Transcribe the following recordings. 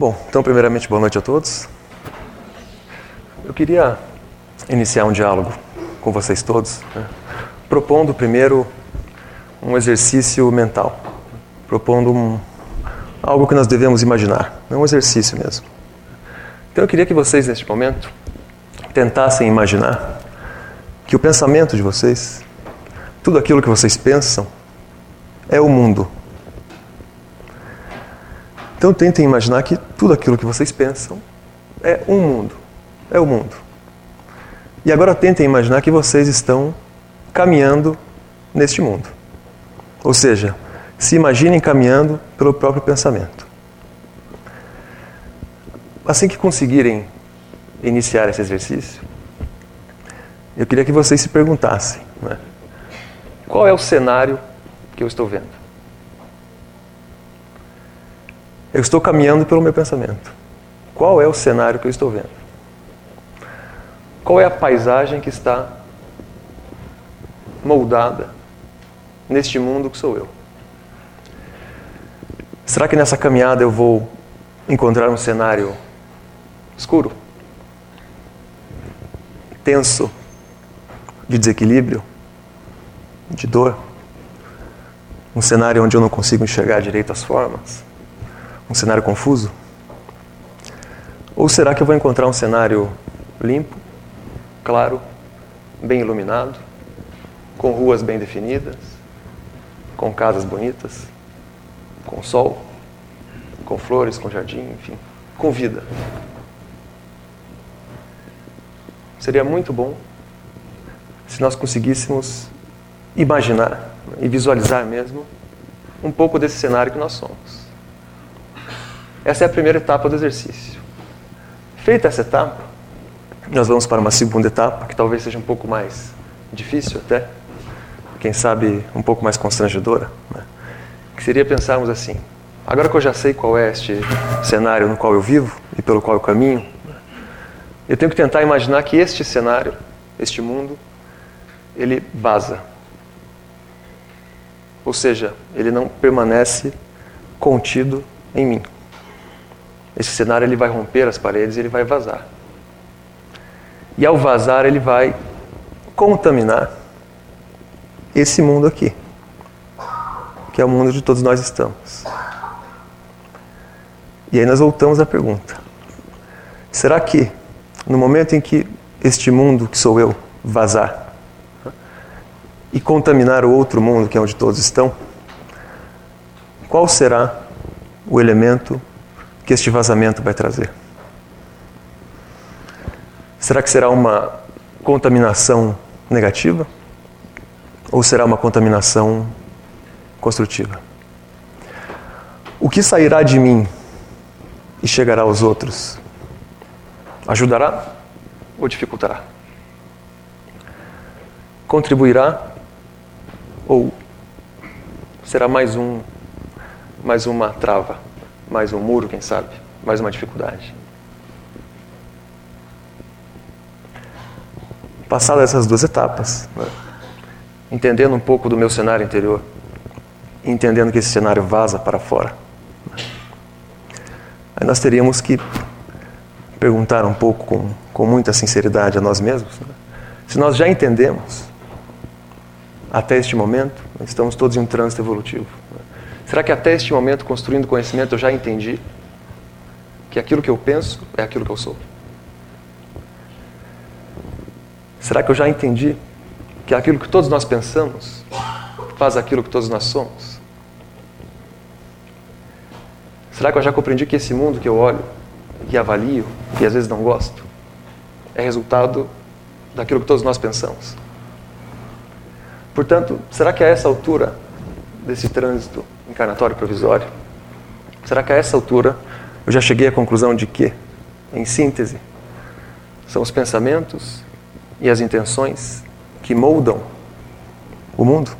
Bom, então, primeiramente, boa noite a todos. Eu queria iniciar um diálogo com vocês todos, né? propondo primeiro um exercício mental, propondo um, algo que nós devemos imaginar, não um exercício mesmo. Então, eu queria que vocês, neste momento, tentassem imaginar que o pensamento de vocês, tudo aquilo que vocês pensam, é o mundo então tentem imaginar que tudo aquilo que vocês pensam é um mundo. É o mundo. E agora tentem imaginar que vocês estão caminhando neste mundo. Ou seja, se imaginem caminhando pelo próprio pensamento. Assim que conseguirem iniciar esse exercício, eu queria que vocês se perguntassem: né? qual é o cenário que eu estou vendo? Eu estou caminhando pelo meu pensamento. Qual é o cenário que eu estou vendo? Qual é a paisagem que está moldada neste mundo que sou eu? Será que nessa caminhada eu vou encontrar um cenário escuro, tenso, de desequilíbrio, de dor? Um cenário onde eu não consigo enxergar direito as formas? Um cenário confuso? Ou será que eu vou encontrar um cenário limpo, claro, bem iluminado, com ruas bem definidas, com casas bonitas, com sol, com flores, com jardim, enfim, com vida? Seria muito bom se nós conseguíssemos imaginar e visualizar mesmo um pouco desse cenário que nós somos. Essa é a primeira etapa do exercício. Feita essa etapa, nós vamos para uma segunda etapa, que talvez seja um pouco mais difícil até, quem sabe um pouco mais constrangedora, né? que seria pensarmos assim: agora que eu já sei qual é este cenário no qual eu vivo e pelo qual eu caminho, eu tenho que tentar imaginar que este cenário, este mundo, ele vaza. Ou seja, ele não permanece contido em mim. Esse cenário ele vai romper as paredes e ele vai vazar. E ao vazar, ele vai contaminar esse mundo aqui, que é o mundo onde todos nós estamos. E aí nós voltamos à pergunta: será que no momento em que este mundo que sou eu vazar e contaminar o outro mundo que é onde todos estão, qual será o elemento que este vazamento vai trazer? Será que será uma contaminação negativa? Ou será uma contaminação construtiva? O que sairá de mim e chegará aos outros? Ajudará ou dificultará? Contribuirá ou será mais um mais uma trava? Mais um muro, quem sabe, mais uma dificuldade. Passadas essas duas etapas, né, entendendo um pouco do meu cenário interior, entendendo que esse cenário vaza para fora, né, aí nós teríamos que perguntar um pouco com, com muita sinceridade a nós mesmos, né, se nós já entendemos até este momento, estamos todos em um trânsito evolutivo. Será que até este momento, construindo conhecimento, eu já entendi que aquilo que eu penso é aquilo que eu sou? Será que eu já entendi que aquilo que todos nós pensamos faz aquilo que todos nós somos? Será que eu já compreendi que esse mundo que eu olho e avalio e às vezes não gosto é resultado daquilo que todos nós pensamos? Portanto, será que a essa altura desse trânsito encarnatório provisório? Será que a essa altura eu já cheguei à conclusão de que, em síntese, são os pensamentos e as intenções que moldam o mundo?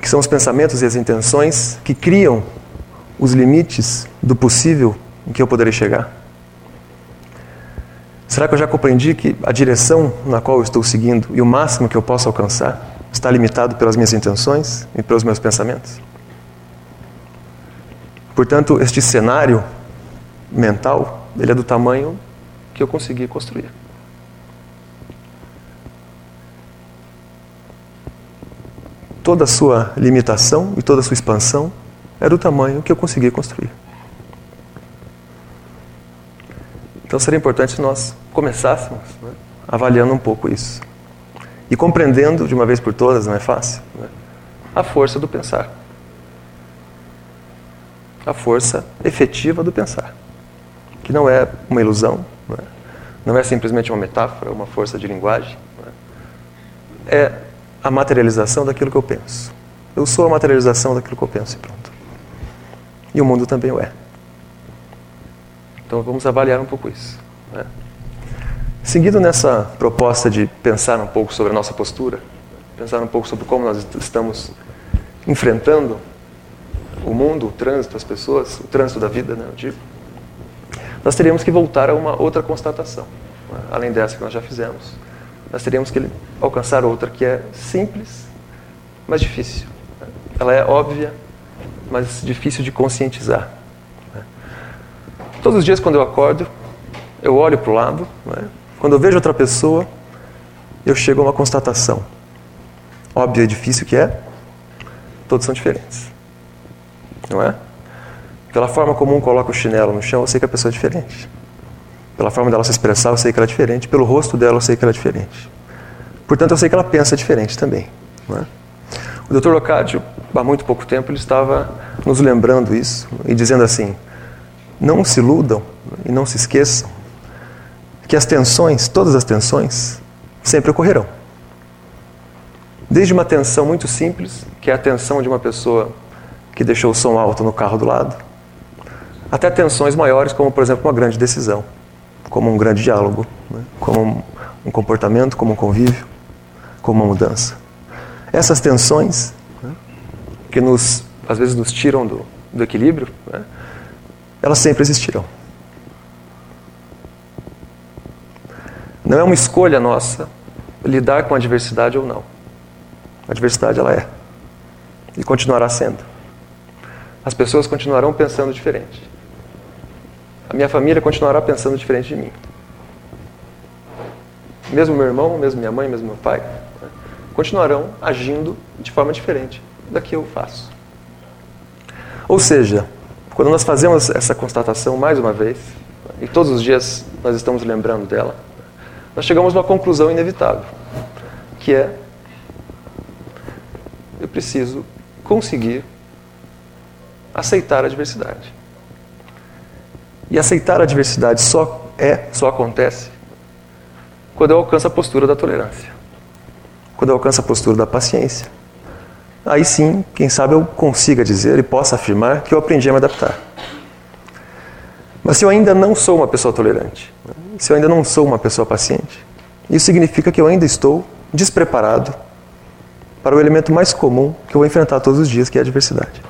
Que são os pensamentos e as intenções que criam os limites do possível em que eu poderei chegar? Será que eu já compreendi que a direção na qual eu estou seguindo e o máximo que eu posso alcançar está limitado pelas minhas intenções e pelos meus pensamentos? Portanto, este cenário mental, ele é do tamanho que eu consegui construir. Toda a sua limitação e toda a sua expansão é do tamanho que eu consegui construir. Então seria importante nós começássemos né, avaliando um pouco isso. E compreendendo de uma vez por todas, não é fácil, né, a força do pensar. A força efetiva do pensar. Que não é uma ilusão, não é, não é simplesmente uma metáfora, uma força de linguagem. É, é a materialização daquilo que eu penso. Eu sou a materialização daquilo que eu penso e pronto. E o mundo também o é. Então vamos avaliar um pouco isso. Né? Seguindo nessa proposta de pensar um pouco sobre a nossa postura, pensar um pouco sobre como nós estamos enfrentando o mundo, o trânsito, as pessoas, o trânsito da vida, né, eu digo, nós teríamos que voltar a uma outra constatação, né? além dessa que nós já fizemos. Nós teríamos que alcançar outra que é simples, mas difícil. Né? Ela é óbvia, mas difícil de conscientizar. Todos os dias, quando eu acordo, eu olho para o lado, é? Quando eu vejo outra pessoa, eu chego a uma constatação. Óbvio e difícil que é, todos são diferentes. Não é? Pela forma como um coloca o chinelo no chão, eu sei que a pessoa é diferente. Pela forma dela se expressar, eu sei que ela é diferente. Pelo rosto dela, eu sei que ela é diferente. Portanto, eu sei que ela pensa diferente também. É? O Dr. Locádio, há muito pouco tempo, ele estava nos lembrando isso e dizendo assim: não se iludam e não se esqueçam que as tensões, todas as tensões, sempre ocorrerão. Desde uma tensão muito simples, que é a tensão de uma pessoa que deixou o som alto no carro do lado, até tensões maiores, como por exemplo uma grande decisão, como um grande diálogo, né? como um comportamento, como um convívio, como uma mudança. Essas tensões, né? que nos, às vezes nos tiram do, do equilíbrio, né? elas sempre existirão. Não é uma escolha nossa lidar com a adversidade ou não. A adversidade ela é e continuará sendo. As pessoas continuarão pensando diferente. A minha família continuará pensando diferente de mim. Mesmo meu irmão, mesmo minha mãe, mesmo meu pai, né, continuarão agindo de forma diferente da que eu faço. Ou seja, quando nós fazemos essa constatação mais uma vez, e todos os dias nós estamos lembrando dela, nós chegamos a uma conclusão inevitável, que é eu preciso conseguir aceitar a diversidade. E aceitar a diversidade só é, só acontece quando eu alcanço a postura da tolerância. Quando eu alcanço a postura da paciência aí sim, quem sabe eu consiga dizer e possa afirmar que eu aprendi a me adaptar. Mas se eu ainda não sou uma pessoa tolerante, se eu ainda não sou uma pessoa paciente, isso significa que eu ainda estou despreparado para o elemento mais comum que eu vou enfrentar todos os dias, que é a adversidade.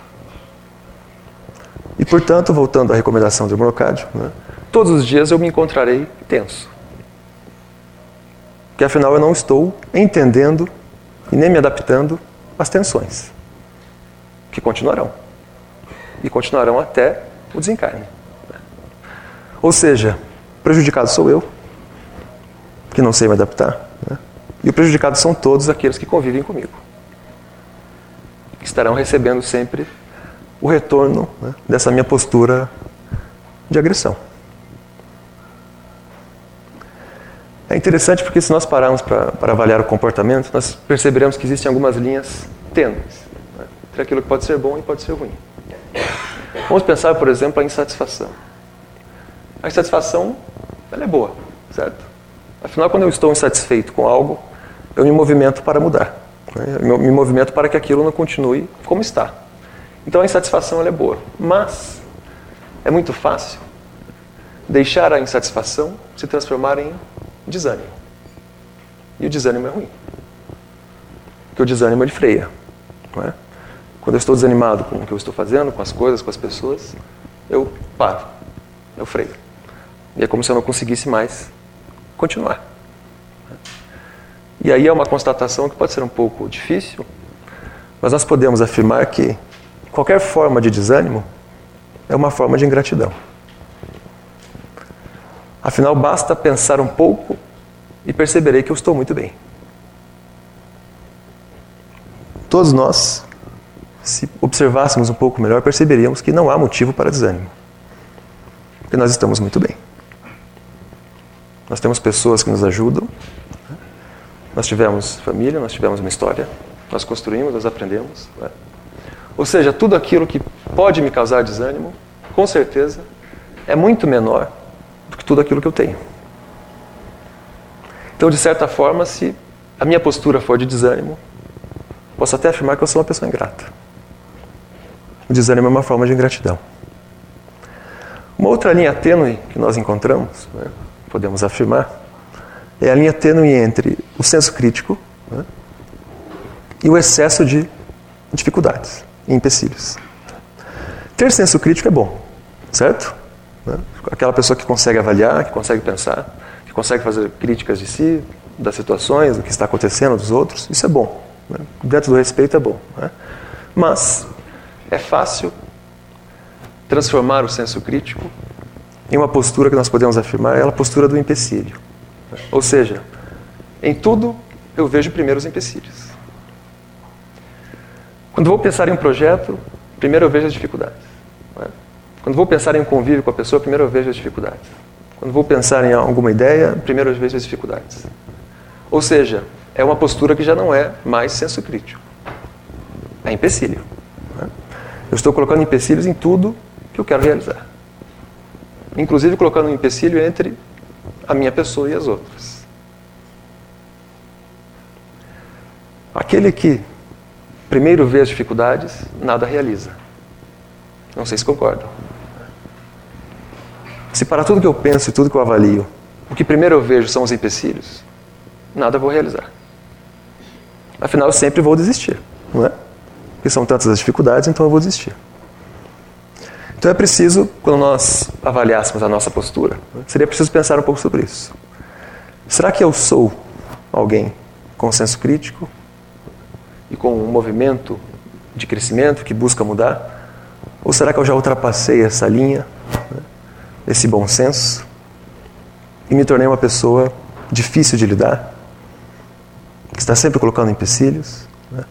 E, portanto, voltando à recomendação do Brocádio, né, todos os dias eu me encontrarei tenso. Porque afinal eu não estou entendendo e nem me adaptando as tensões, que continuarão. E continuarão até o desencarne. Ou seja, prejudicado sou eu, que não sei me adaptar, né? e o prejudicado são todos aqueles que convivem comigo, que estarão recebendo sempre o retorno né, dessa minha postura de agressão. É interessante porque se nós pararmos para avaliar o comportamento, nós perceberemos que existem algumas linhas tênues né, entre aquilo que pode ser bom e pode ser ruim. Vamos pensar, por exemplo, a insatisfação. A insatisfação, ela é boa, certo? Afinal, quando eu estou insatisfeito com algo, eu me movimento para mudar. Né? Eu me movimento para que aquilo não continue como está. Então a insatisfação é boa. Mas é muito fácil deixar a insatisfação se transformar em desânimo. E o desânimo é ruim. Porque o desânimo ele freia. É? Quando eu estou desanimado com o que eu estou fazendo, com as coisas, com as pessoas, eu paro, eu freio. E é como se eu não conseguisse mais continuar. E aí é uma constatação que pode ser um pouco difícil, mas nós podemos afirmar que qualquer forma de desânimo é uma forma de ingratidão. Afinal, basta pensar um pouco e perceberei que eu estou muito bem. Todos nós, se observássemos um pouco melhor, perceberíamos que não há motivo para desânimo. Porque nós estamos muito bem. Nós temos pessoas que nos ajudam. Nós tivemos família, nós tivemos uma história. Nós construímos, nós aprendemos. Né? Ou seja, tudo aquilo que pode me causar desânimo, com certeza, é muito menor do que tudo aquilo que eu tenho. Então, de certa forma, se a minha postura for de desânimo, posso até afirmar que eu sou uma pessoa ingrata. O desânimo é uma forma de ingratidão. Uma outra linha tênue que nós encontramos, né, podemos afirmar, é a linha tênue entre o senso crítico né, e o excesso de dificuldades e empecilhos. Ter senso crítico é bom, certo? Né? Aquela pessoa que consegue avaliar, que consegue pensar, que consegue fazer críticas de si, das situações, do que está acontecendo, dos outros, isso é bom. Né? Dentro do respeito é bom. Né? Mas é fácil transformar o senso crítico em uma postura que nós podemos afirmar, é a postura do empecilho. Ou seja, em tudo eu vejo primeiro os empecilhos. Quando vou pensar em um projeto, primeiro eu vejo as dificuldades. Quando vou pensar em um convívio com a pessoa, primeiro eu vejo as dificuldades. Quando vou pensar em alguma ideia, primeiro eu vejo as dificuldades. Ou seja, é uma postura que já não é mais senso crítico. É empecilho. Eu estou colocando empecilhos em tudo que eu quero realizar. Inclusive colocando um empecilho entre a minha pessoa e as outras. Aquele que primeiro vê as dificuldades, nada realiza. Não sei se concordam. Se para tudo que eu penso e tudo que eu avalio, o que primeiro eu vejo são os empecilhos, nada vou realizar. Afinal, eu sempre vou desistir, não é? Porque são tantas as dificuldades, então eu vou desistir. Então é preciso, quando nós avaliássemos a nossa postura, seria preciso pensar um pouco sobre isso. Será que eu sou alguém com senso crítico e com um movimento de crescimento que busca mudar? Ou será que eu já ultrapassei essa linha, né, esse bom senso, e me tornei uma pessoa difícil de lidar, que está sempre colocando empecilhos, né,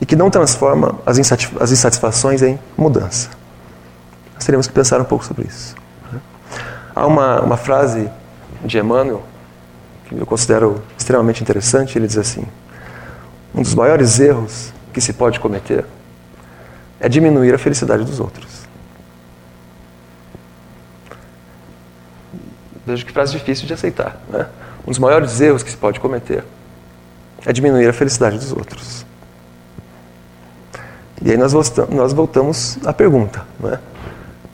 e que não transforma as, as insatisfações em mudança? Nós teríamos que pensar um pouco sobre isso. Né. Há uma, uma frase de Emmanuel que eu considero extremamente interessante. Ele diz assim: Um dos maiores erros que se pode cometer é diminuir a felicidade dos outros. Veja que frase difícil de aceitar. Né? Um dos maiores erros que se pode cometer é diminuir a felicidade dos outros. E aí nós voltamos, à pergunta. Né?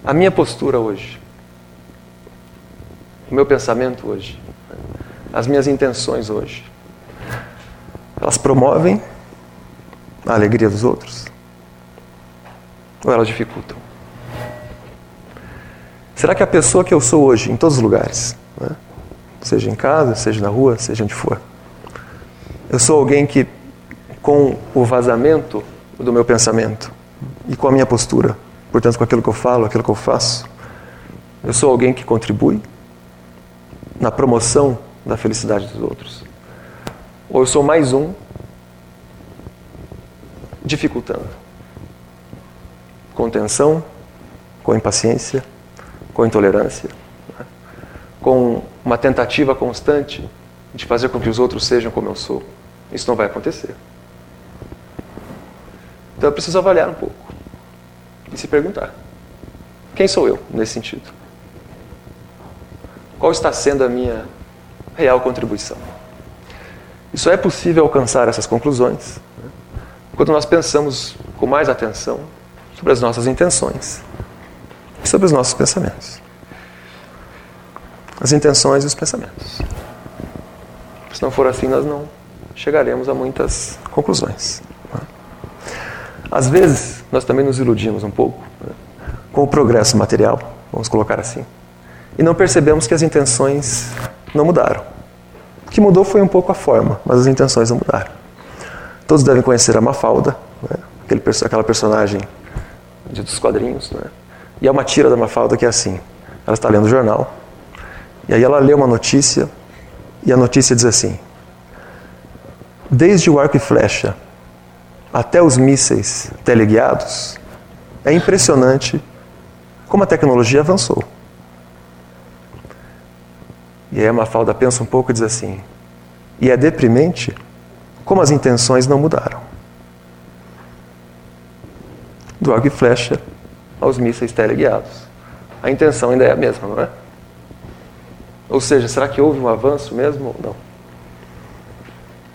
A minha postura hoje, o meu pensamento hoje, as minhas intenções hoje, elas promovem a alegria dos outros? ou elas dificultam? Será que a pessoa que eu sou hoje, em todos os lugares, né? seja em casa, seja na rua, seja onde for, eu sou alguém que, com o vazamento do meu pensamento e com a minha postura, portanto, com aquilo que eu falo, aquilo que eu faço, eu sou alguém que contribui na promoção da felicidade dos outros? Ou eu sou mais um dificultando? com tensão, com impaciência, com intolerância, né? com uma tentativa constante de fazer com que os outros sejam como eu sou. Isso não vai acontecer. Então eu preciso avaliar um pouco e se perguntar: quem sou eu nesse sentido? Qual está sendo a minha real contribuição? E só é possível alcançar essas conclusões né? quando nós pensamos com mais atenção sobre as nossas intenções e sobre os nossos pensamentos. As intenções e os pensamentos. Se não for assim, nós não chegaremos a muitas conclusões. Às vezes, nós também nos iludimos um pouco né, com o progresso material, vamos colocar assim, e não percebemos que as intenções não mudaram. O que mudou foi um pouco a forma, mas as intenções não mudaram. Todos devem conhecer a Mafalda, né, aquele, aquela personagem dos quadrinhos, né? E é uma tira da Mafalda que é assim: ela está lendo o jornal, e aí ela lê uma notícia, e a notícia diz assim: Desde o arco e flecha até os mísseis teleguiados, é impressionante como a tecnologia avançou. E aí a Mafalda pensa um pouco e diz assim: e é deprimente como as intenções não mudaram. Do arco e flecha aos mísseis teleguiados. A intenção ainda é a mesma, não é? Ou seja, será que houve um avanço mesmo ou não?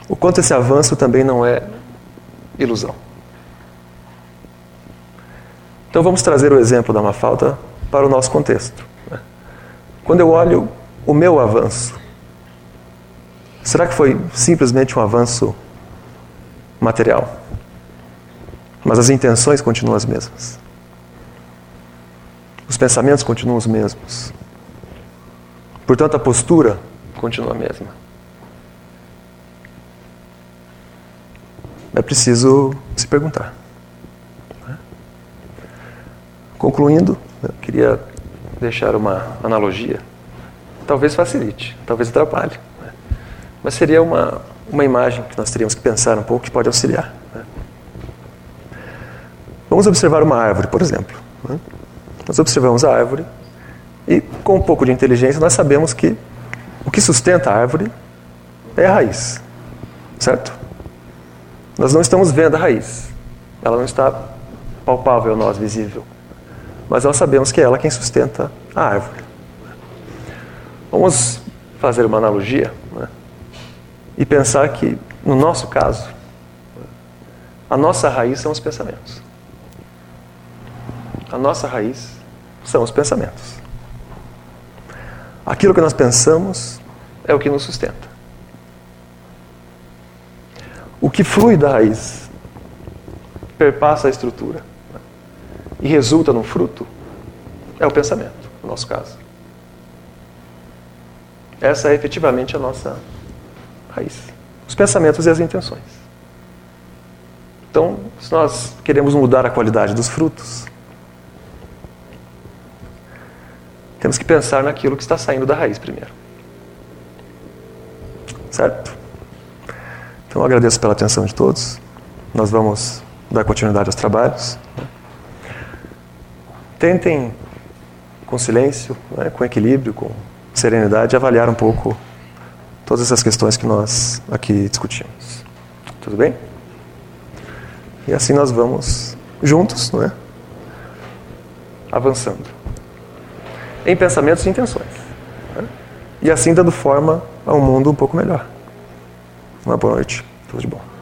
O quanto esse avanço também não é ilusão. Então vamos trazer o exemplo da Mafalda para o nosso contexto. Né? Quando eu olho o meu avanço, será que foi simplesmente um avanço material? Mas as intenções continuam as mesmas. Os pensamentos continuam os mesmos. Portanto, a postura continua a mesma. É preciso se perguntar. Concluindo, eu queria deixar uma analogia. Talvez facilite, talvez atrapalhe. Mas seria uma, uma imagem que nós teríamos que pensar um pouco que pode auxiliar. Vamos observar uma árvore, por exemplo. Nós observamos a árvore e, com um pouco de inteligência, nós sabemos que o que sustenta a árvore é a raiz. Certo? Nós não estamos vendo a raiz. Ela não está palpável a nós, visível. Mas nós sabemos que é ela quem sustenta a árvore. Vamos fazer uma analogia né? e pensar que, no nosso caso, a nossa raiz são os pensamentos. A nossa raiz são os pensamentos. Aquilo que nós pensamos é o que nos sustenta. O que flui da raiz perpassa a estrutura e resulta no fruto é o pensamento, no nosso caso. Essa é efetivamente a nossa raiz. Os pensamentos e as intenções. Então, se nós queremos mudar a qualidade dos frutos, Temos que pensar naquilo que está saindo da raiz primeiro. Certo? Então agradeço pela atenção de todos. Nós vamos dar continuidade aos trabalhos. Tentem, com silêncio, né, com equilíbrio, com serenidade, avaliar um pouco todas essas questões que nós aqui discutimos. Tudo bem? E assim nós vamos juntos, não é? Avançando em pensamentos e intenções. Né? E assim dando forma a um mundo um pouco melhor. Uma boa noite. Tudo de bom.